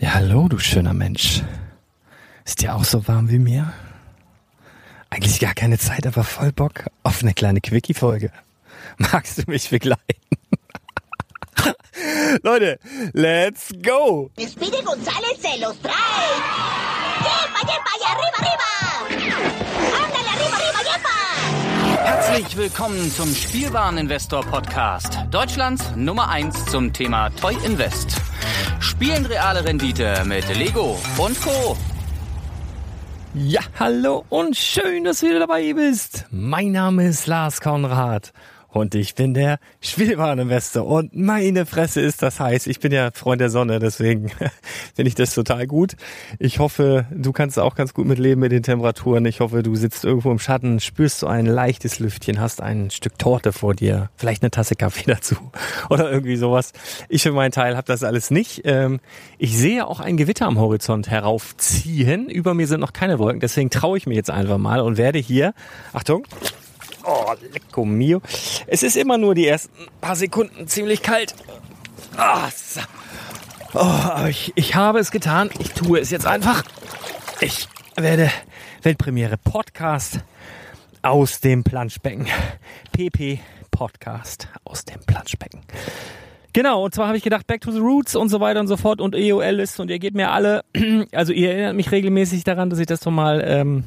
Ja, hallo, du schöner Mensch. Ist dir auch so warm wie mir? Eigentlich gar keine Zeit, aber voll Bock auf eine kleine Quickie-Folge. Magst du mich begleiten? Leute, let's go! Speedy González se los trae. ¡Yepa, yepa y arriba, arriba! ¡Ándale, arriba, arriba, yepa! Herzlich willkommen zum Spielwareninvestor Podcast. Deutschlands Nummer 1 zum Thema Toy Invest. Spielen reale Rendite mit Lego und Co. Ja, hallo und schön, dass du wieder dabei bist. Mein Name ist Lars Konrad und ich bin der Spielwareninvestor und meine Fresse ist das heiß. Ich bin ja Freund der Sonne, deswegen finde ich das total gut. Ich hoffe, du kannst auch ganz gut mitleben mit den Temperaturen. Ich hoffe, du sitzt irgendwo im Schatten, spürst so ein leichtes Lüftchen, hast ein Stück Torte vor dir, vielleicht eine Tasse Kaffee dazu oder irgendwie sowas. Ich für meinen Teil habe das alles nicht. Ähm, ich sehe auch ein Gewitter am Horizont heraufziehen. Über mir sind noch keine Wolken, deswegen traue ich mir jetzt einfach mal und werde hier, Achtung, Oh, lecco mio. Es ist immer nur die ersten paar Sekunden ziemlich kalt. Ah, so. oh, ich, ich habe es getan. Ich tue es jetzt einfach. Ich werde Weltpremiere Podcast aus dem Planschbecken. PP Podcast aus dem Planschbecken. Genau, und zwar habe ich gedacht, Back to the Roots und so weiter und so fort und EOL ist und ihr gebt mir alle, also ihr erinnert mich regelmäßig daran, dass ich das nochmal ähm,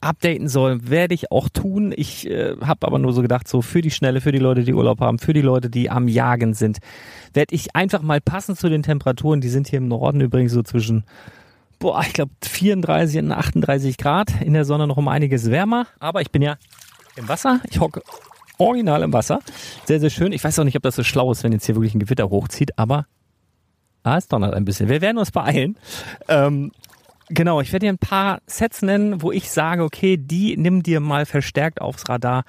updaten soll, werde ich auch tun. Ich äh, habe aber nur so gedacht, so für die Schnelle, für die Leute, die Urlaub haben, für die Leute, die am Jagen sind, werde ich einfach mal passend zu den Temperaturen, die sind hier im Norden übrigens so zwischen, boah, ich glaube 34 und 38 Grad, in der Sonne noch um einiges wärmer, aber ich bin ja im Wasser, ich hocke original im Wasser, sehr, sehr schön. Ich weiß auch nicht, ob das so schlau ist, wenn jetzt hier wirklich ein Gewitter hochzieht, aber Ah, es donnert ein bisschen. Wir werden uns beeilen. Ähm, Genau, ich werde dir ein paar Sets nennen, wo ich sage, okay, die nimm dir mal verstärkt aufs Radar,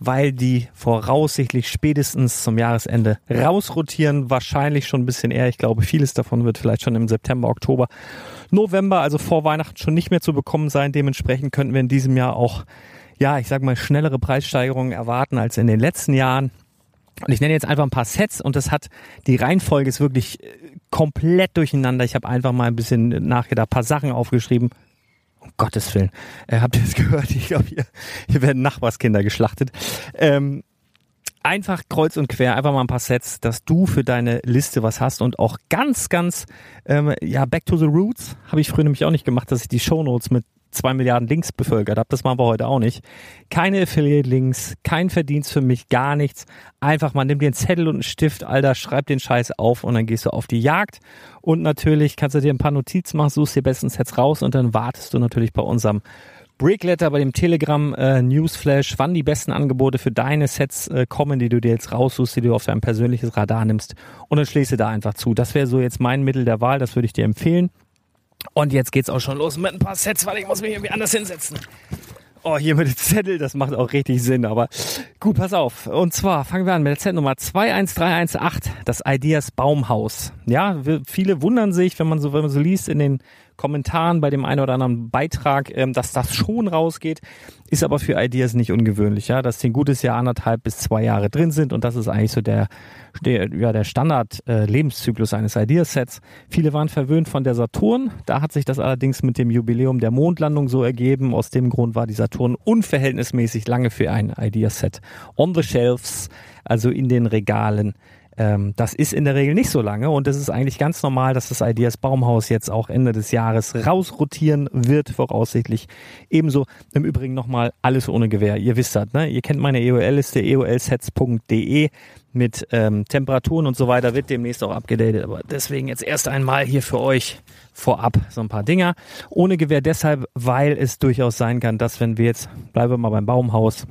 weil die voraussichtlich spätestens zum Jahresende rausrotieren. Wahrscheinlich schon ein bisschen eher. Ich glaube, vieles davon wird vielleicht schon im September, Oktober, November, also vor Weihnachten schon nicht mehr zu bekommen sein. Dementsprechend könnten wir in diesem Jahr auch, ja, ich sag mal, schnellere Preissteigerungen erwarten als in den letzten Jahren. Und ich nenne jetzt einfach ein paar Sets und das hat, die Reihenfolge ist wirklich komplett durcheinander. Ich habe einfach mal ein bisschen nachgedacht, paar Sachen aufgeschrieben. Um Gottes Willen. Äh, habt ihr es gehört? Ich glaube, hier, hier werden Nachbarskinder geschlachtet. Ähm, einfach kreuz und quer, einfach mal ein paar Sets, dass du für deine Liste was hast und auch ganz, ganz, ähm, ja, back to the roots habe ich früher nämlich auch nicht gemacht, dass ich die Shownotes mit zwei Milliarden Links bevölkert habe. Das machen wir heute auch nicht. Keine Affiliate-Links, kein Verdienst für mich, gar nichts. Einfach mal nimm dir einen Zettel und einen Stift, Alter, schreib den Scheiß auf und dann gehst du auf die Jagd. Und natürlich kannst du dir ein paar Notizen machen, suchst dir besten Sets raus und dann wartest du natürlich bei unserem Brickletter bei dem Telegram äh, Newsflash, wann die besten Angebote für deine Sets äh, kommen, die du dir jetzt raussuchst, die du auf dein persönliches Radar nimmst und dann schlägst du da einfach zu. Das wäre so jetzt mein Mittel der Wahl, das würde ich dir empfehlen. Und jetzt geht's auch schon los mit ein paar Sets, weil ich muss mich irgendwie anders hinsetzen. Oh, hier mit dem Zettel, das macht auch richtig Sinn, aber gut, pass auf. Und zwar fangen wir an mit der Set Nummer 21318, das Ideas Baumhaus. Ja, viele wundern sich, wenn man so, wenn man so liest in den Kommentaren bei dem einen oder anderen Beitrag, ähm, dass das schon rausgeht, ist aber für Ideas nicht ungewöhnlich, ja, dass die ein gutes Jahr, anderthalb bis zwei Jahre drin sind und das ist eigentlich so der, der ja, der Standard äh, eines Ideas-Sets. Viele waren verwöhnt von der Saturn, da hat sich das allerdings mit dem Jubiläum der Mondlandung so ergeben. Aus dem Grund war die Saturn unverhältnismäßig lange für ein Ideas-Set on the shelves, also in den Regalen ähm, das ist in der Regel nicht so lange und es ist eigentlich ganz normal, dass das Ideas Baumhaus jetzt auch Ende des Jahres rausrotieren wird, voraussichtlich. Ebenso im Übrigen nochmal alles ohne Gewehr. Ihr wisst das, ne? Ihr kennt meine EOL-Liste, eolsets.de mit ähm, Temperaturen und so weiter, wird demnächst auch abgedatet. Aber deswegen jetzt erst einmal hier für euch vorab so ein paar Dinger. Ohne Gewehr deshalb, weil es durchaus sein kann, dass wenn wir jetzt, bleiben wir mal beim Baumhaus,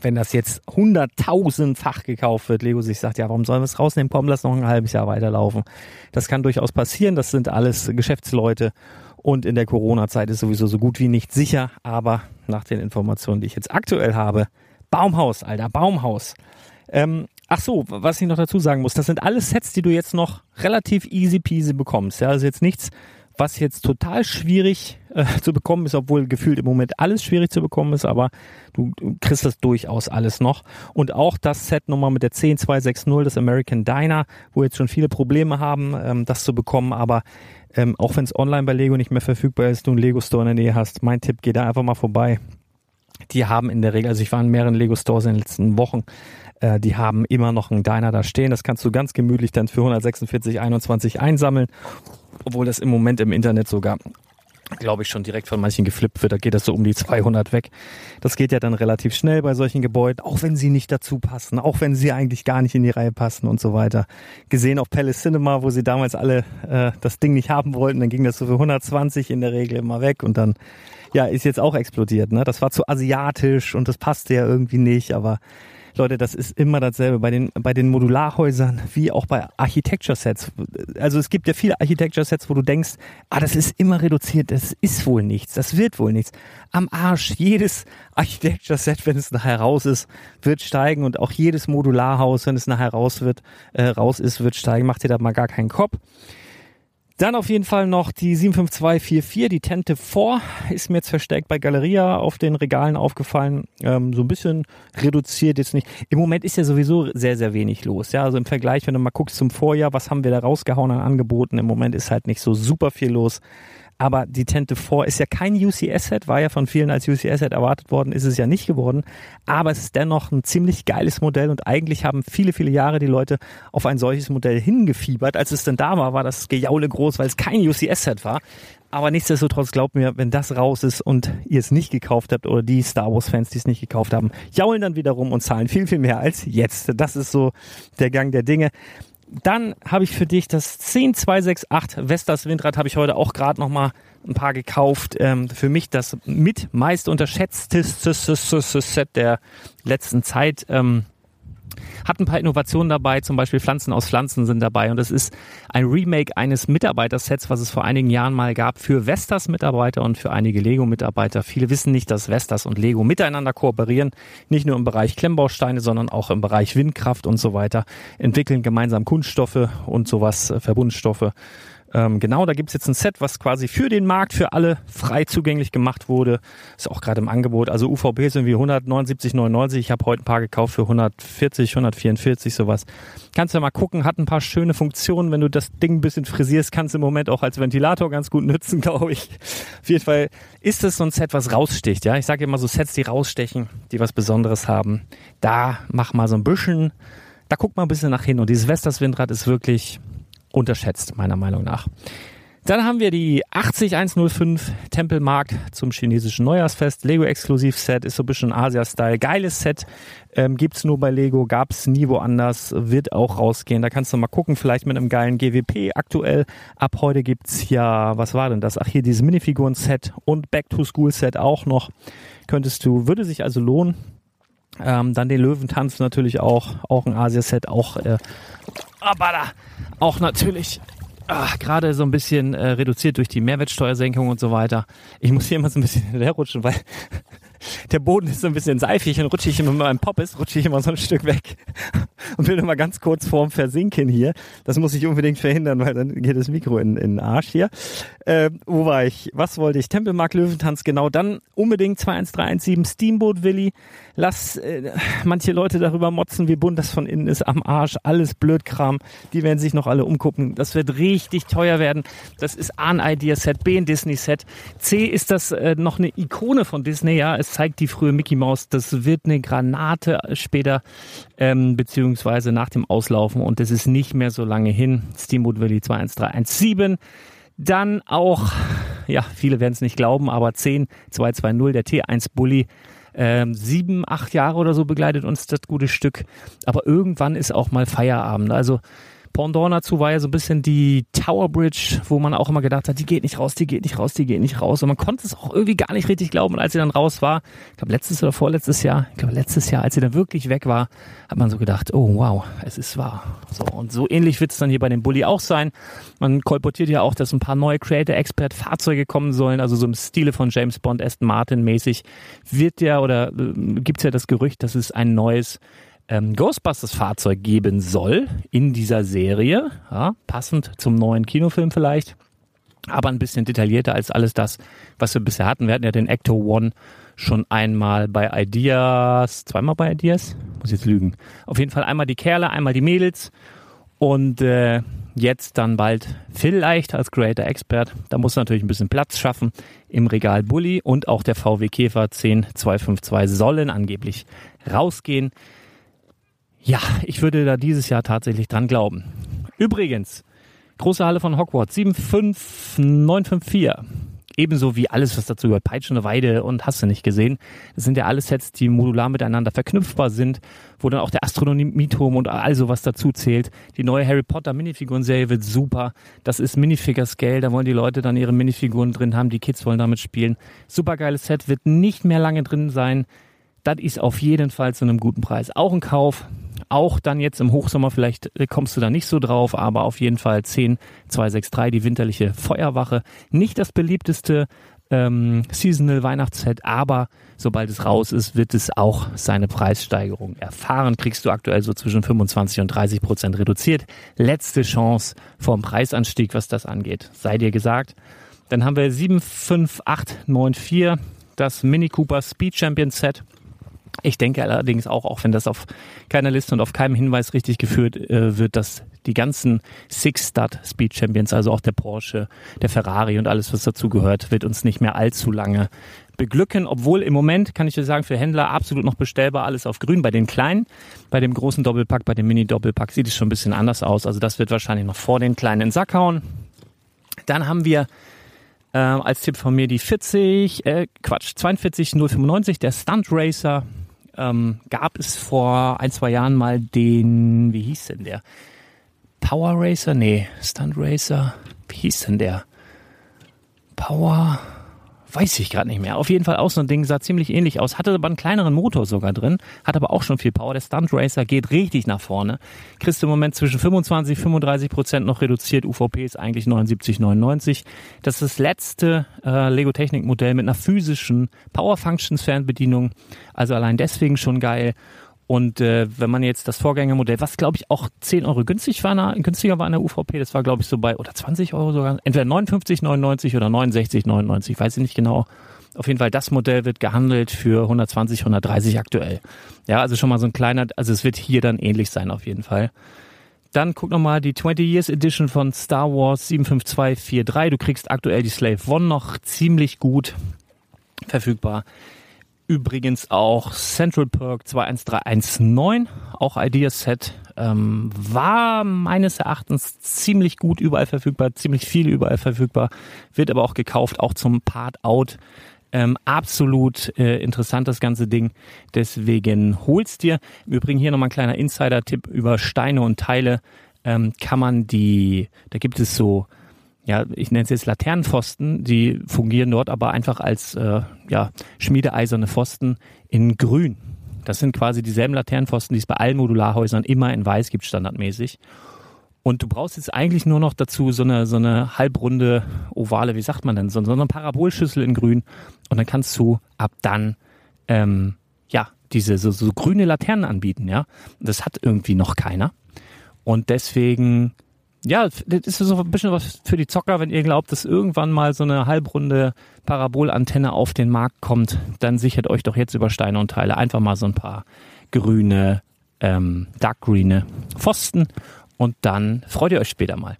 wenn das jetzt hunderttausendfach gekauft wird, Lego sich sagt, ja, warum sollen wir es rausnehmen? Komm, lass noch ein halbes Jahr weiterlaufen. Das kann durchaus passieren. Das sind alles Geschäftsleute. Und in der Corona-Zeit ist sowieso so gut wie nicht sicher. Aber nach den Informationen, die ich jetzt aktuell habe, Baumhaus, Alter, Baumhaus. Ähm, ach so, was ich noch dazu sagen muss, das sind alles Sets, die du jetzt noch relativ easy peasy bekommst. Ja, also jetzt nichts, was jetzt total schwierig äh, zu bekommen ist, obwohl gefühlt im Moment alles schwierig zu bekommen ist, aber du, du kriegst das durchaus alles noch. Und auch das Set nochmal mit der 10260, das American Diner, wo jetzt schon viele Probleme haben, ähm, das zu bekommen, aber Ähm, auch wenn es online bei Lego nicht mehr verfügbar ist, du einen Lego Store in der Nähe hast, mein Tipp, geh da einfach mal vorbei. Die haben in der Regel, also ich war in mehreren Lego Stores in den letzten Wochen, äh, die haben immer noch einen Diner da stehen. Das kannst du ganz gemütlich dann für 146,21 einsammeln, obwohl das im Moment im Internet sogar glaube ich, schon direkt von manchen geflippt wird. Da geht das so um die 200 weg. Das geht ja dann relativ schnell bei solchen Gebäuden, auch wenn sie nicht dazu passen, auch wenn sie eigentlich gar nicht in die Reihe passen und so weiter. Gesehen auf Palace Cinema, wo sie damals alle äh, das Ding nicht haben wollten, dann ging das so für 120 in der Regel immer weg und dann ja, ist jetzt auch explodiert. Ne? Das war zu asiatisch und das passte ja irgendwie nicht, aber Leute, das ist immer dasselbe bei den, bei den Modularhäusern wie auch bei Architecture Sets. Also es gibt ja viele Architecture Sets, wo du denkst, ah, das ist immer reduziert, das ist wohl nichts, das wird wohl nichts. Am Arsch, jedes Architecture Set, wenn es nachher raus ist, wird steigen und auch jedes Modularhaus, wenn es nachher raus wird, äh, raus ist, wird steigen. Macht dir da mal gar keinen Kopf. Dann auf jeden Fall noch die 75244, die Tente 4, ist mir jetzt versteckt bei Galeria auf den Regalen aufgefallen. Ähm, so ein bisschen reduziert jetzt nicht. Im Moment ist ja sowieso sehr, sehr wenig los. Ja, also im Vergleich, wenn du mal guckst zum Vorjahr, was haben wir da rausgehauen an Angeboten? Im Moment ist halt nicht so super viel los. Aber die Tente 4 ist ja kein UCS-Set, war ja von vielen als UCS-Set erwartet worden, ist es ja nicht geworden. Aber es ist dennoch ein ziemlich geiles Modell und eigentlich haben viele, viele Jahre die Leute auf ein solches Modell hingefiebert. Als es denn da war, war das Gejaule groß, weil es kein UCS-Set war. Aber nichtsdestotrotz glaubt mir, wenn das raus ist und ihr es nicht gekauft habt oder die Star Wars Fans, die es nicht gekauft haben, jaulen dann wieder rum und zahlen viel, viel mehr als jetzt. Das ist so der Gang der Dinge. Dann habe ich für dich das 10268 Vestas Windrad, habe ich heute auch gerade noch mal ein paar gekauft. Ähm, für mich das mit meist unterschätzteste Set der letzten Zeit. Ähm, hat ein paar Innovationen dabei, zum Beispiel Pflanzen aus Pflanzen sind dabei. Und es ist ein Remake eines Mitarbeitersets, was es vor einigen Jahren mal gab für Vestas Mitarbeiter und für einige Lego Mitarbeiter. Viele wissen nicht, dass Vestas und Lego miteinander kooperieren, nicht nur im Bereich Klemmbausteine, sondern auch im Bereich Windkraft und so weiter, entwickeln gemeinsam Kunststoffe und sowas, äh, Verbundstoffe ähm, genau, da gibt's jetzt ein Set, was quasi für den Markt, für alle frei zugänglich gemacht wurde. Ist auch gerade im Angebot. Also UVB sind wie 179,99. Ich habe heute ein paar gekauft für 140, 144, sowas. Kannst ja mal gucken, hat ein paar schöne Funktionen. Wenn du das Ding ein bisschen frisierst, kannst du im Moment auch als Ventilator ganz gut nutzen, glaube ich. Auf jeden Fall ist es so ein Set, was raussticht. Ja, ich sage immer so Sets, die rausstechen, die was Besonderes haben. Da mach mal so ein bisschen, da guck mal ein bisschen nach hin. Und dieses Vestas Windrad ist wirklich unterschätzt, meiner Meinung nach. Dann haben wir die 80105 Tempelmarkt zum chinesischen Neujahrsfest. Lego Exklusiv Set ist so ein bisschen Asia-Style. Geiles Set. Ähm, gibt's nur bei Lego, gab's nie woanders, wird auch rausgehen. Da kannst du mal gucken, vielleicht mit einem geilen GWP aktuell. Ab heute gibt's ja, was war denn das? Ach, hier dieses Minifiguren-Set und Back-to-School-Set auch noch. Könntest du, würde sich also lohnen. Ähm, dann den Löwentanz natürlich auch, auch ein Asia-Set, auch äh, aber da auch natürlich ach, gerade so ein bisschen äh, reduziert durch die Mehrwertsteuersenkung und so weiter. Ich muss hier immer so ein bisschen hinterherrutschen, weil der Boden ist so ein bisschen seifig und rutsche ich immer mit meinem Poppes, rutsche ich immer so ein Stück weg und bin immer ganz kurz vorm Versinken hier. Das muss ich unbedingt verhindern, weil dann geht das Mikro in, in den Arsch hier. Äh, wo war ich? Was wollte ich? Tempelmark Löwentanz, genau. Dann unbedingt 21317 Steamboat Willi. Lass äh, manche Leute darüber motzen, wie bunt das von innen ist, am Arsch, alles Blödkram. Die werden sich noch alle umgucken. Das wird richtig teuer werden. Das ist A ein Idea-Set, B ein Disney-Set. C ist das äh, noch eine Ikone von Disney, ja. Es zeigt die frühe Mickey Mouse. Das wird eine Granate später, ähm, beziehungsweise nach dem Auslaufen und das ist nicht mehr so lange hin. Steamboat Willy 21317. Dann auch, ja, viele werden es nicht glauben, aber 10220, der T1 Bully. Ähm, sieben, acht Jahre oder so begleitet uns das gute Stück. Aber irgendwann ist auch mal Feierabend. Also Pendant dazu war ja so ein bisschen die Tower Bridge, wo man auch immer gedacht hat, die geht nicht raus, die geht nicht raus, die geht nicht raus. Und man konnte es auch irgendwie gar nicht richtig glauben. Und als sie dann raus war, ich glaube letztes oder vorletztes Jahr, ich glaube letztes Jahr, als sie dann wirklich weg war, hat man so gedacht, oh wow, es ist wahr. So und so ähnlich wird es dann hier bei dem Bully auch sein. Man kolportiert ja auch, dass ein paar neue Creator Expert Fahrzeuge kommen sollen, also so im Stile von James Bond, Aston Martin mäßig wird ja oder äh, gibt es ja das Gerücht, dass es ein neues ähm, Ghostbusters-Fahrzeug geben soll in dieser Serie, ja, passend zum neuen Kinofilm vielleicht, aber ein bisschen detaillierter als alles das, was wir bisher hatten. Wir hatten ja den Ecto One schon einmal bei Ideas, zweimal bei Ideas, muss jetzt lügen. Auf jeden Fall einmal die Kerle, einmal die Mädels und äh, Jetzt dann bald vielleicht als Creator Expert. Da muss natürlich ein bisschen Platz schaffen im Regal Bully und auch der VW Käfer 10252 sollen angeblich rausgehen. Ja, ich würde da dieses Jahr tatsächlich dran glauben. Übrigens, große Halle von Hogwarts 75954 ebenso wie alles, was dazu gehört, Peitschende Weide und hast du nicht gesehen. Das sind ja alles Sets, die modular miteinander verknüpfbar sind, wo dann auch der Astronomieturm und all sowas dazu zählt. Die neue Harry Potter Minifiguren-Serie wird super. Das ist Minifigure Scale, da wollen die Leute dann ihre Minifiguren drin haben, die Kids wollen damit spielen. Supergeiles Set, wird nicht mehr lange drin sein. Das ist auf jeden Fall zu einem guten Preis. Auch ein Kauf. Auch dann jetzt im Hochsommer, vielleicht äh, kommst du da nicht so drauf, aber auf jeden Fall 10, 263, die winterliche Feuerwache. Nicht das beliebteste ähm, Seasonal Weihnachtsset, aber sobald es raus ist, wird es auch seine Preissteigerung erfahren. Kriegst du aktuell so zwischen 25 und 30 Prozent reduziert. Letzte Chance vom Preisanstieg, was das angeht. Sei dir gesagt. Dann haben wir 75894, das Mini Cooper Speed Champion Set. Ich denke allerdings auch, auch wenn das auf keiner Liste und auf keinem Hinweis richtig geführt äh, wird, dass die ganzen Six-Stud Speed Champions, also auch der Porsche, der Ferrari und alles, was dazu gehört, wird uns nicht mehr allzu lange beglücken, obwohl im Moment, kann ich dir sagen, für Händler absolut noch bestellbar, alles auf grün bei den kleinen. Bei dem großen Doppelpack, bei dem Mini-Doppelpack sieht es schon ein bisschen anders aus. Also das wird wahrscheinlich noch vor den kleinen in den Sack hauen. Dann haben wir äh, als Tipp von mir die 40, äh, Quatsch, 42095, der Stunt Racer ähm, gab es vor ein, zwei Jahren mal den, wie hieß denn der? Power Racer? Nee, Stunt Racer. Wie hieß denn der? Power. Weiß ich gerade nicht mehr. Auf jeden Fall auch so ein Ding, sah ziemlich ähnlich aus, hatte aber einen kleineren Motor sogar drin, hat aber auch schon viel Power. Der Stunt Racer geht richtig nach vorne. Kriegst im Moment zwischen 25 35 Prozent noch reduziert. UVP ist eigentlich 79, 99. Das ist das letzte äh, Lego Technik Modell mit einer physischen Power Functions Fernbedienung. Also allein deswegen schon geil. Und äh, wenn man jetzt das Vorgängermodell, was glaube ich auch 10 Euro günstig war, günstiger war in der UVP, das war glaube ich so bei, oder 20 Euro sogar, entweder 59,99 oder 69,99, weiß ich nicht genau. Auf jeden Fall, das Modell wird gehandelt für 120, 130 aktuell. Ja, also schon mal so ein kleiner, also es wird hier dann ähnlich sein auf jeden Fall. Dann guck nochmal die 20 Years Edition von Star Wars 75243. Du kriegst aktuell die Slave One noch ziemlich gut verfügbar. Übrigens auch Central Perk 21319, auch Ideaset, ähm, war meines Erachtens ziemlich gut überall verfügbar, ziemlich viel überall verfügbar, wird aber auch gekauft, auch zum Part-Out. Ähm, absolut äh, interessant das ganze Ding. Deswegen hol's dir. Im Übrigen hier nochmal ein kleiner Insider-Tipp über Steine und Teile. Ähm, kann man die, da gibt es so ja, ich nenne es jetzt Laternenpfosten, die fungieren dort aber einfach als äh, ja, schmiedeeiserne Pfosten in grün. Das sind quasi dieselben Laternenpfosten, die es bei allen Modularhäusern immer in weiß gibt, standardmäßig. Und du brauchst jetzt eigentlich nur noch dazu so eine, so eine halbrunde ovale, wie sagt man denn, so, so eine Parabolschüssel in grün. Und dann kannst du ab dann, ähm, ja, diese so, so grüne Laternen anbieten, ja. Das hat irgendwie noch keiner. Und deswegen ja, das ist so ein bisschen was für die Zocker, wenn ihr glaubt, dass irgendwann mal so eine halbrunde Parabolantenne auf den Markt kommt, dann sichert euch doch jetzt über Steine und Teile einfach mal so ein paar grüne, ähm, darkgrüne Pfosten und dann freut ihr euch später mal.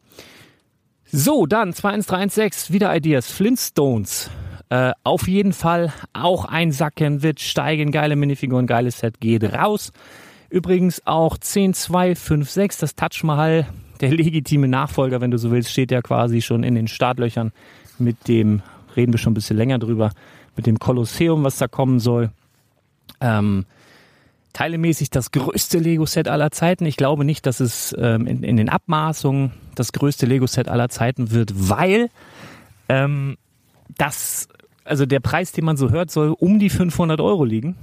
So, dann 21316, wieder Ideas, Flintstones. Äh, auf jeden Fall auch einsacken, wird steigen, geile Minifiguren, geiles Set, geht raus. Übrigens auch 10256, das Touch Mahal der legitime Nachfolger, wenn du so willst, steht ja quasi schon in den Startlöchern mit dem, reden wir schon ein bisschen länger drüber, mit dem Kolosseum, was da kommen soll. Ähm, teilemäßig das größte Lego-Set aller Zeiten. Ich glaube nicht, dass es ähm, in, in, den Abmaßungen das größte Lego-Set aller Zeiten wird, weil ähm, das, also der Preis, den man so hört, soll um die 500 Euro liegen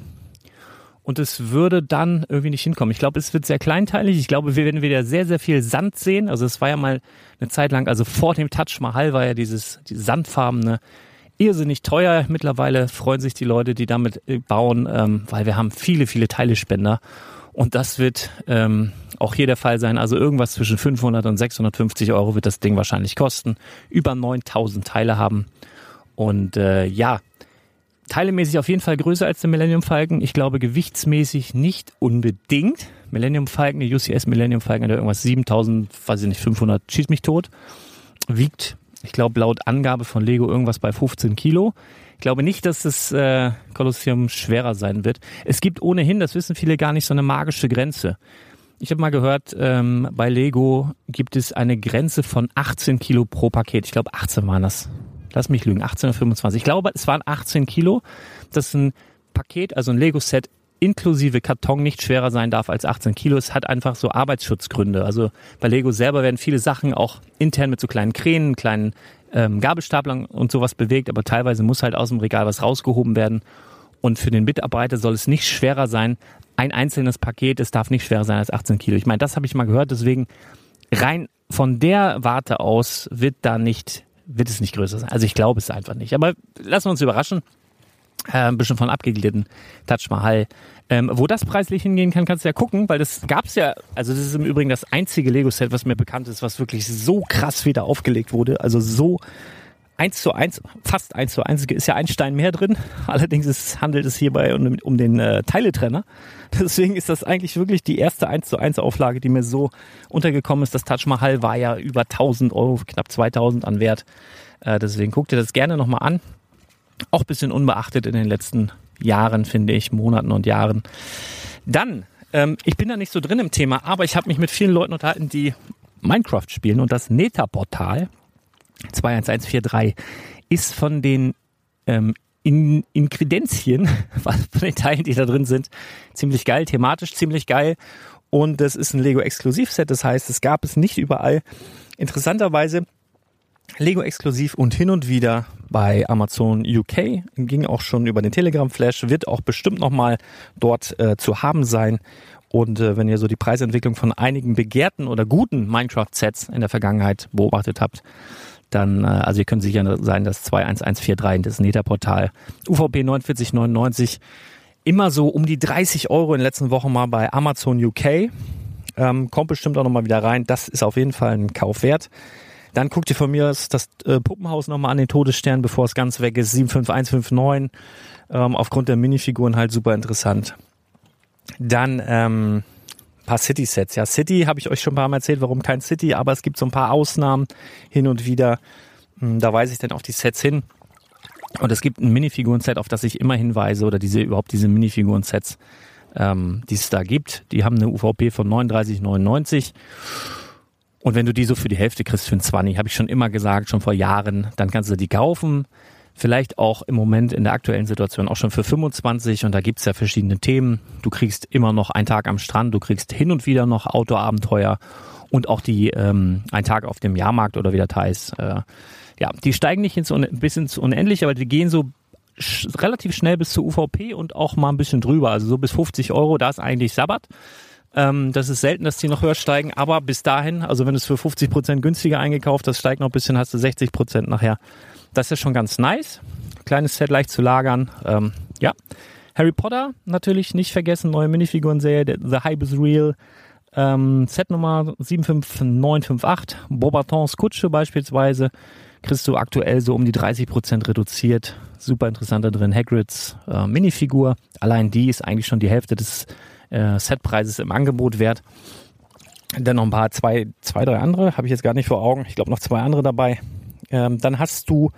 und es würde dann irgendwie nicht hinkommen. Ich glaube, es wird sehr kleinteilig. Ich glaube, wir werden wieder sehr, sehr viel Sand sehen. Also es war ja mal eine Zeit lang, also vor dem Touch Mahal war ja dieses, dieses sandfarbene irrsinnig teuer. Mittlerweile freuen sich die Leute, die damit äh, bauen, ähm, weil wir haben viele, viele Teilespender. Und das wird ähm, auch hier der Fall sein. Also irgendwas zwischen 500 und 650 Euro wird das Ding wahrscheinlich kosten. Über 9000 Teile haben. Und äh, ja, teilemäßig auf jeden Fall größer als der Millennium Falcon. Ich glaube gewichtsmäßig nicht unbedingt. Millennium Falcon, der UCS Millennium Falcon hat irgendwas 7000, weiß ich nicht, 500, schießt mich tot. Wiegt, ich glaube laut Angabe von Lego irgendwas bei 15 Kilo. Ich glaube nicht, dass das äh, Kolosseum schwerer sein wird. Es gibt ohnehin, das wissen viele gar nicht, so eine magische Grenze. Ich habe mal gehört, ähm, bei Lego gibt es eine Grenze von 18 Kilo pro Paket. Ich glaube 18 waren das. Lass mich lügen, 18 oder 25. Ich glaube, es waren 18 Kilo. Das ist ein Paket, also ein Lego-Set inklusive Karton nicht schwerer sein darf als 18 Kilo. Es hat einfach so Arbeitsschutzgründe. Also bei Lego selber werden viele Sachen auch intern mit so kleinen Kränen, kleinen ähm, Gabelstaplern und sowas bewegt, aber teilweise muss halt aus dem Regal was rausgehoben werden. Und für den Mitarbeiter soll es nicht schwerer sein. Ein einzelnes Paket, es darf nicht schwerer sein als 18 Kilo. Ich meine, das habe ich mal gehört, deswegen rein von der Warte aus wird da nicht, wird es nicht größer sein. Also ich glaube es einfach nicht. Aber lassen wir uns überraschen. Äh, ein bisschen von abgeglitten. Taj Mahal. Ähm, wo das preislich hingehen kann, kannst du ja gucken, weil das gab's ja, also das ist im Übrigen das einzige Lego-Set, was mir bekannt ist, was wirklich so krass wieder aufgelegt wurde. Also so eins zu eins, fast eins zu eins, ist ja ein Stein mehr drin. Allerdings ist, handelt es hierbei um, um den äh, Teiletrenner. Deswegen ist das eigentlich wirklich die erste eins zu eins Auflage, die mir so untergekommen ist. Das Taj Mahal war ja über 1000 Euro, knapp 2000 an Wert. Äh, deswegen guck dir das gerne nochmal an. Auch bisschen unbeachtet in den letzten Jahren, finde ich, Monaten und Jahren. Dann, ähm, ich bin da nicht so drin im Thema, aber ich habe mich mit vielen Leuten unterhalten, die Minecraft spielen und das Neta-Portal 21143 ist von den ähm, in Inkredenzien, von den Teilen, die da drin sind, ziemlich geil, thematisch ziemlich geil. Und das ist ein Lego-Exklusivset, das heißt, es gab es nicht überall. Interessanterweise Lego exklusiv und hin und wieder bei Amazon UK, ging auch schon über den Telegram Flash, wird auch bestimmt nochmal dort äh, zu haben sein. Und äh, wenn ihr so die Preisentwicklung von einigen begehrten oder guten Minecraft-Sets in der Vergangenheit beobachtet habt, dann, äh, also ihr könnt sicher sein, dass 21143 das Neta-Portal UVP 4999 immer so um die 30 Euro in den letzten Wochen mal bei Amazon UK. Ähm, kommt bestimmt auch nochmal wieder rein. Das ist auf jeden Fall ein Kauf wert. Dann guckt ihr von mir das, das äh, Puppenhaus nochmal an den Todesstern, bevor es ganz weg ist. 75159. Ähm, aufgrund der Minifiguren halt super interessant. Dann ähm, paar City-Sets. Ja, City habe ich euch schon ein paar Mal erzählt, warum kein City, aber es gibt so ein paar Ausnahmen hin und wieder. Hm, da weise ich dann auf die Sets hin. Und es gibt ein Minifiguren-Set, auf das ich immer hinweise, oder diese überhaupt diese Minifiguren-Sets, ähm, die es da gibt. Die haben eine UVP von 39,99. Und wenn du die so für die Hälfte kriegst für ein 20, habe ich schon immer gesagt, schon vor Jahren, dann kannst du die kaufen. Vielleicht auch im Moment in der aktuellen Situation auch schon für 25 und da gibt's ja verschiedene Themen. Du kriegst immer noch einen Tag am Strand, du kriegst hin und wieder noch Outdoor-Abenteuer und auch die ähm, ein Tag auf dem Jahrmarkt oder wie das heißt. Äh, ja, die steigen nicht ins bis ins Unendliche, aber die gehen so sch relativ schnell bis zur UVP und auch mal ein bisschen drüber. Also so bis 50 Euro, da ist eigentlich Sabbat. Ähm, das ist selten, dass die noch höher steigen, aber bis dahin, also wenn du es für 50 Prozent günstiger eingekauft hast, steigt noch ein bisschen, hast du 60 Prozent nachher. Das ist schon ganz nice. Kleines Set leicht zu lagern. Ähm, ja. Harry Potter natürlich nicht vergessen, neue Minifiguren-Serie, The Hype is Real. Ähm, Set Nummer 75958, Bobatons Kutsche beispielsweise, kriegst du aktuell so um die 30% reduziert. Super interessant da drin. Hagrids äh, Minifigur, allein die ist eigentlich schon die Hälfte des äh, Setpreises im Angebot wert. Dann noch ein paar, zwei, zwei drei andere, habe ich jetzt gar nicht vor Augen. Ich glaube noch zwei andere dabei. Ähm, dann hast du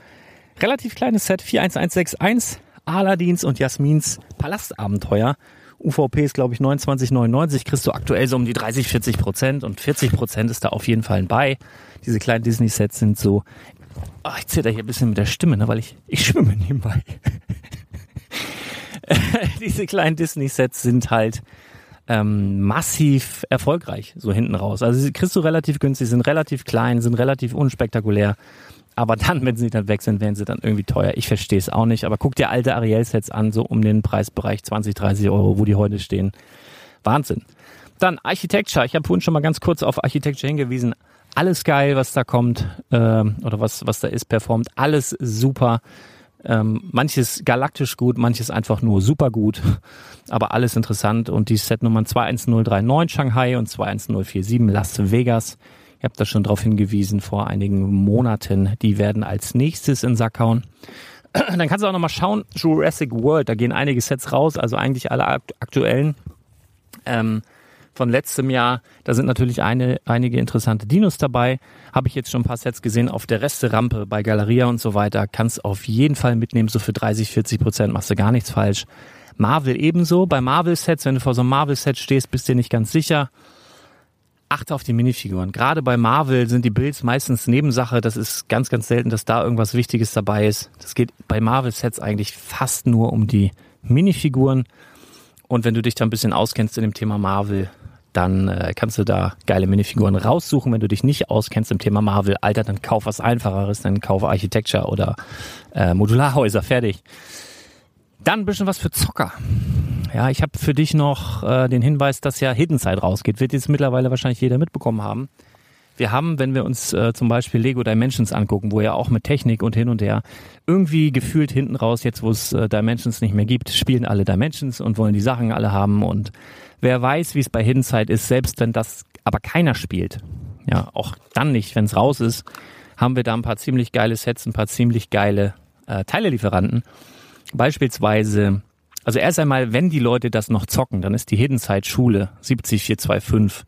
relativ kleines Set 41161, Aladins und Jasmins Palastabenteuer. UVP ist, glaube ich, 29,99. Kriegst du aktuell so um die 30, 40 Prozent und 40 Prozent ist da auf jeden Fall bei. Diese kleinen Disney-Sets sind so, oh, ich zitter hier ein bisschen mit der Stimme, ne, weil ich, ich schwimme nebenbei. Diese kleinen Disney-Sets sind halt ähm, massiv erfolgreich, so hinten raus. Also sie kriegst du relativ günstig, sind relativ klein, sind relativ unspektakulär. Aber dann, wenn sie dann weg sind, werden sie dann irgendwie teuer. Ich verstehe es auch nicht. Aber guck dir alte Ariel-Sets an, so um den Preisbereich 20, 30 Euro, wo die heute stehen. Wahnsinn. Dann Architecture. Ich habe vorhin schon mal ganz kurz auf Architecture hingewiesen. Alles geil, was da kommt äh, oder was, was da ist, performt. Alles super. Ähm, manches galaktisch gut, manches einfach nur super gut, aber alles interessant. Und die Setnummern 21039 Shanghai und 21047 Las Vegas. Ihr habt da schon darauf hingewiesen vor einigen Monaten. Die werden als nächstes in Sack hauen. Dann kannst du auch nochmal schauen, Jurassic World, da gehen einige Sets raus, also eigentlich alle akt aktuellen ähm, von letztem Jahr. Da sind natürlich eine, einige interessante Dinos dabei. Habe ich jetzt schon ein paar Sets gesehen auf der Resterampe bei Galeria und so weiter. Kannst auf jeden Fall mitnehmen, so für 30, 40 Prozent machst du gar nichts falsch. Marvel ebenso. Bei Marvel-Sets, wenn du vor so einem Marvel-Set stehst, bist du dir nicht ganz sicher. Achte auf die Minifiguren. Gerade bei Marvel sind die Builds meistens Nebensache. Das ist ganz, ganz selten, dass da irgendwas Wichtiges dabei ist. Das geht bei Marvel-Sets eigentlich fast nur um die Minifiguren. Und wenn du dich da ein bisschen auskennst in dem Thema Marvel, dann äh, kannst du da geile Minifiguren raussuchen. Wenn du dich nicht auskennst im Thema Marvel, Alter, dann kauf was Einfacheres, dann kauf Architecture oder äh, Modularhäuser, fertig. Dann ein bisschen was für Zocker. Ja, ich habe für dich noch äh, den Hinweis, dass ja Hidden Side rausgeht. Wird jetzt mittlerweile wahrscheinlich jeder mitbekommen haben. Wir haben, wenn wir uns äh, zum Beispiel Lego Dimensions angucken, wo ja auch mit Technik und hin und her irgendwie gefühlt hinten raus, jetzt wo es äh, Dimensions nicht mehr gibt, spielen alle Dimensions und wollen die Sachen alle haben. Und wer weiß, wie es bei Hidden Side ist, selbst wenn das aber keiner spielt, ja, auch dann nicht, wenn es raus ist, haben wir da ein paar ziemlich geile Sets, ein paar ziemlich geile äh, Teilelieferanten. Beispielsweise, also erst einmal, wenn die Leute das noch zocken, dann ist die Hidden Side Schule 70425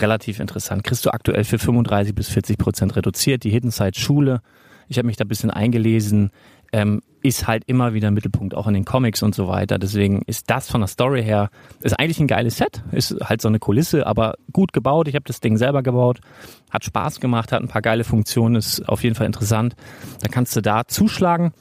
relativ interessant. Kriegst du aktuell für 35 bis 40 Prozent reduziert. Die Hidden Side Schule, ich habe mich da ein bisschen eingelesen, ähm, ist halt immer wieder Mittelpunkt, auch in den Comics und so weiter. Deswegen ist das von der Story her, ist eigentlich ein geiles Set, ist halt so eine Kulisse, aber gut gebaut. Ich habe das Ding selber gebaut, hat Spaß gemacht, hat ein paar geile Funktionen, ist auf jeden Fall interessant. Da kannst du da zuschlagen.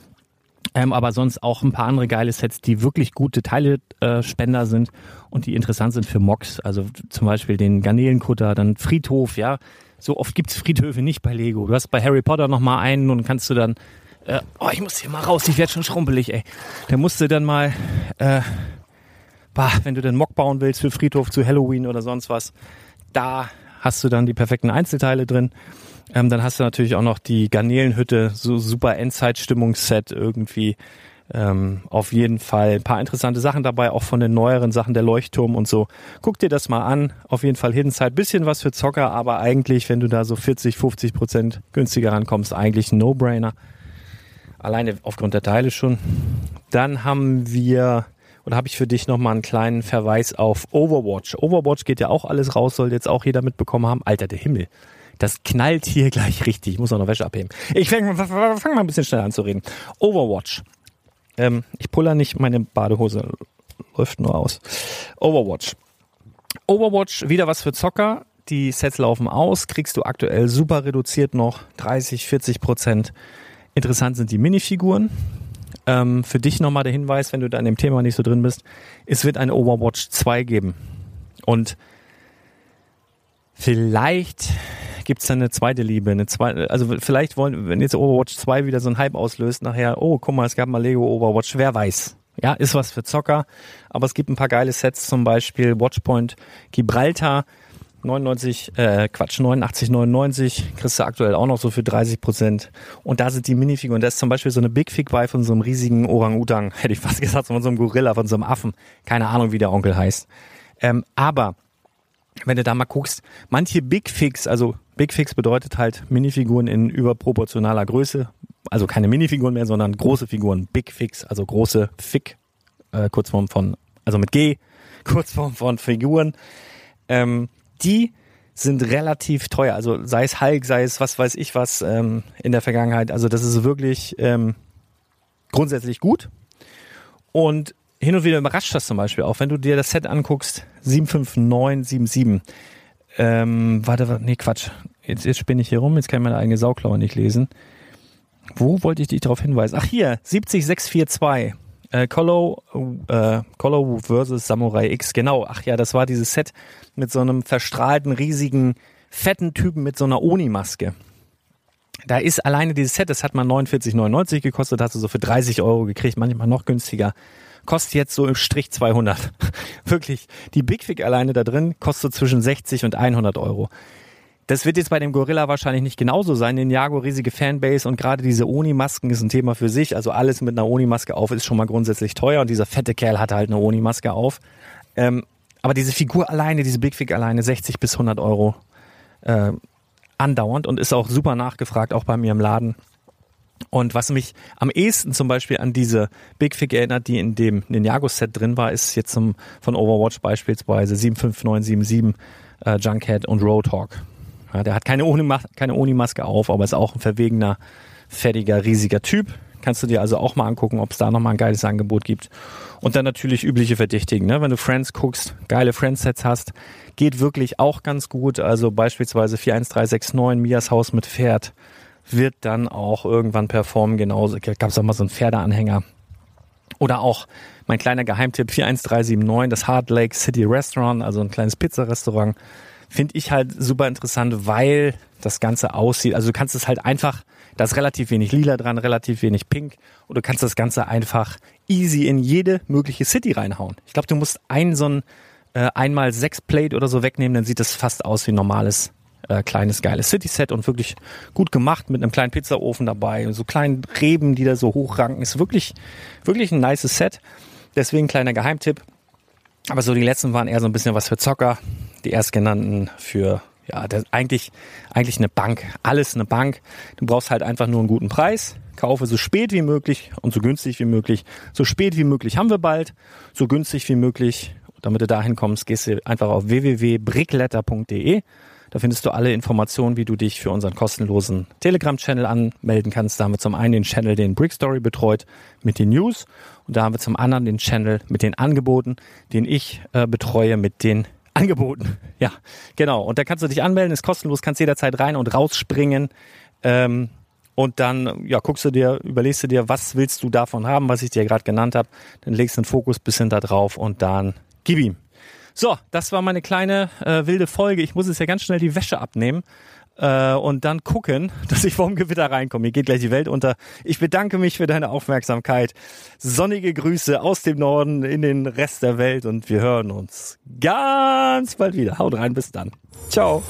Ähm, aber sonst auch ein paar andere geile Sets, die wirklich gute Teilespender äh, sind und die interessant sind für Mocks. Also zum Beispiel den Garnelenkutter, dann Friedhof, ja. So oft gibt's Friedhöfe nicht bei Lego. Du hast bei Harry Potter noch mal einen und kannst du dann, äh, oh, ich muss hier mal raus, ich werde schon schrumpelig, ey. Da musst du dann mal, äh, bah, wenn du den Mock bauen willst für Friedhof zu Halloween oder sonst was, da hast du dann die perfekten Einzelteile drin. Ähm, dann hast du natürlich auch noch die Garnelenhütte, so super Endzeitstimmungsset irgendwie. Ähm, auf jeden Fall ein paar interessante Sachen dabei, auch von den neueren Sachen, der Leuchtturm und so. Guck dir das mal an. Auf jeden Fall Hidden Side. Bisschen was für Zocker, aber eigentlich, wenn du da so 40, 50 Prozent günstiger rankommst, eigentlich ein No-Brainer. Alleine aufgrund der Teile schon. Dann haben wir, oder habe ich für dich nochmal einen kleinen Verweis auf Overwatch. Overwatch geht ja auch alles raus, soll jetzt auch jeder mitbekommen haben. Alter, der Himmel. Das knallt hier gleich richtig. Ich muss auch noch Wäsche abheben. Ich fange fang mal ein bisschen schneller an zu reden. Overwatch. Ähm, ich puller nicht, meine Badehose läuft nur aus. Overwatch. Overwatch, wieder was für Zocker. Die Sets laufen aus, kriegst du aktuell super reduziert noch 30, 40 Prozent. Interessant sind die Minifiguren. Ähm, für dich nochmal der Hinweis, wenn du da in dem Thema nicht so drin bist. Es wird eine Overwatch 2 geben. Und vielleicht gibt's dann eine zweite Liebe, eine zweite, also vielleicht wollen, wenn jetzt Overwatch 2 wieder so einen Hype auslöst, nachher, oh, guck mal, es gab mal Lego Overwatch, wer weiß. Ja, ist was für Zocker, aber es gibt ein paar geile Sets, zum Beispiel Watchpoint Gibraltar, 99, äh, Quatsch, 89, 99, kriegst du aktuell auch noch so für 30 Prozent. Und da sind die Minifiguren. Da ist zum Beispiel so eine Big Fig bei von so einem riesigen Orang-Utang, hätte ich fast gesagt, von so einem Gorilla, von so einem Affen. Keine Ahnung, wie der Onkel heißt. Ähm, aber wenn du da mal guckst, manche Big Figs, also Big Fix bedeutet halt Minifiguren in überproportionaler Größe, also keine Minifiguren mehr, sondern große Figuren, Big Fix, also große Fig, äh, Kurzform von, also mit G, Kurzform von Figuren, ähm, die sind relativ teuer, also sei es Hulk, sei es was weiß ich was ähm, in der Vergangenheit, also das ist wirklich ähm, grundsätzlich gut. Und hin und wieder überrascht das zum Beispiel auch, wenn du dir das Set anguckst, 75977. Ähm, warte, warte, nee, Quatsch. Jetzt, jetzt spinne ich hier rum, jetzt kann ich meine eigene Sauklaue nicht lesen. Wo wollte ich dich darauf hinweisen? Ach hier, 70642. Äh, Colo, äh, Colo versus Samurai X, genau. Ach ja, das war dieses Set mit so einem verstrahlten, riesigen, fetten Typen mit so einer Oni-Maske. Da ist alleine dieses Set, das hat man 49,99 gekostet, hast du so für 30 Euro gekriegt, manchmal noch günstiger kostet jetzt so im Strich 200. Wirklich, die Big Fig alleine da drin kostet zwischen 60 und 100 Euro. Das wird jetzt bei dem Gorilla wahrscheinlich nicht genauso sein. Den Jago riesige Fanbase und gerade diese Oni-Masken ist ein Thema für sich. Also alles mit einer Oni-Maske auf ist schon mal grundsätzlich teuer und dieser fette Kerl hat halt eine Oni-Maske auf. Ähm, aber diese Figur alleine, diese Big Fig alleine, 60 bis 100 Euro äh, andauernd und ist auch super nachgefragt, auch bei mir im Laden. Und was mich am ehesten zum Beispiel an diese Big Fig erinnert, die in dem Ninjago-Set drin war, ist jetzt zum, von Overwatch beispielsweise 75977 äh, Junkhead und Roadhog. Ja, der hat keine Oni-Maske keine Oni auf, aber ist auch ein verwegener, fettiger, riesiger Typ. Kannst du dir also auch mal angucken, ob es da nochmal ein geiles Angebot gibt. Und dann natürlich übliche Verdächtigen. Ne? Wenn du Friends guckst, geile Friends-Sets hast, geht wirklich auch ganz gut. Also beispielsweise 41369, Mias Haus mit Pferd, wird dann auch irgendwann performen. Genauso gab es auch mal so einen Pferdeanhänger. Oder auch mein kleiner Geheimtipp 41379, das Hard Lake City Restaurant, also ein kleines Pizzarestaurant, finde ich halt super interessant, weil das Ganze aussieht. Also du kannst es halt einfach, da ist relativ wenig lila dran, relativ wenig pink und du kannst das Ganze einfach easy in jede mögliche City reinhauen. Ich glaube, du musst einen so ein äh, einmal sechs Plate oder so wegnehmen, dann sieht das fast aus wie normales äh, kleines geiles City-Set und wirklich gut gemacht mit einem kleinen Pizzaofen dabei, so kleinen Reben, die da so hochranken. Ist wirklich, wirklich ein nices Set. Deswegen kleiner Geheimtipp. Aber so die letzten waren eher so ein bisschen was für Zocker. Die erstgenannten für, ja, das, eigentlich, eigentlich eine Bank. Alles eine Bank. Du brauchst halt einfach nur einen guten Preis. Kaufe so spät wie möglich und so günstig wie möglich. So spät wie möglich haben wir bald. So günstig wie möglich. Damit du dahin kommst, gehst du einfach auf www.brickletter.de da findest du alle Informationen, wie du dich für unseren kostenlosen Telegram-Channel anmelden kannst. Da haben wir zum einen den Channel, den Brickstory betreut mit den News. Und da haben wir zum anderen den Channel mit den Angeboten, den ich äh, betreue mit den Angeboten. Ja, genau. Und da kannst du dich anmelden, ist kostenlos, kannst jederzeit rein und rausspringen. Ähm, und dann ja, guckst du dir, überlegst du dir, was willst du davon haben, was ich dir gerade genannt habe. Dann legst du den Fokus bisschen da drauf und dann gib ihm. So, das war meine kleine äh, wilde Folge. Ich muss jetzt ja ganz schnell die Wäsche abnehmen äh, und dann gucken, dass ich vorm Gewitter reinkomme. Hier geht gleich die Welt unter. Ich bedanke mich für deine Aufmerksamkeit. Sonnige Grüße aus dem Norden in den Rest der Welt und wir hören uns ganz bald wieder. Haut rein, bis dann. Ciao.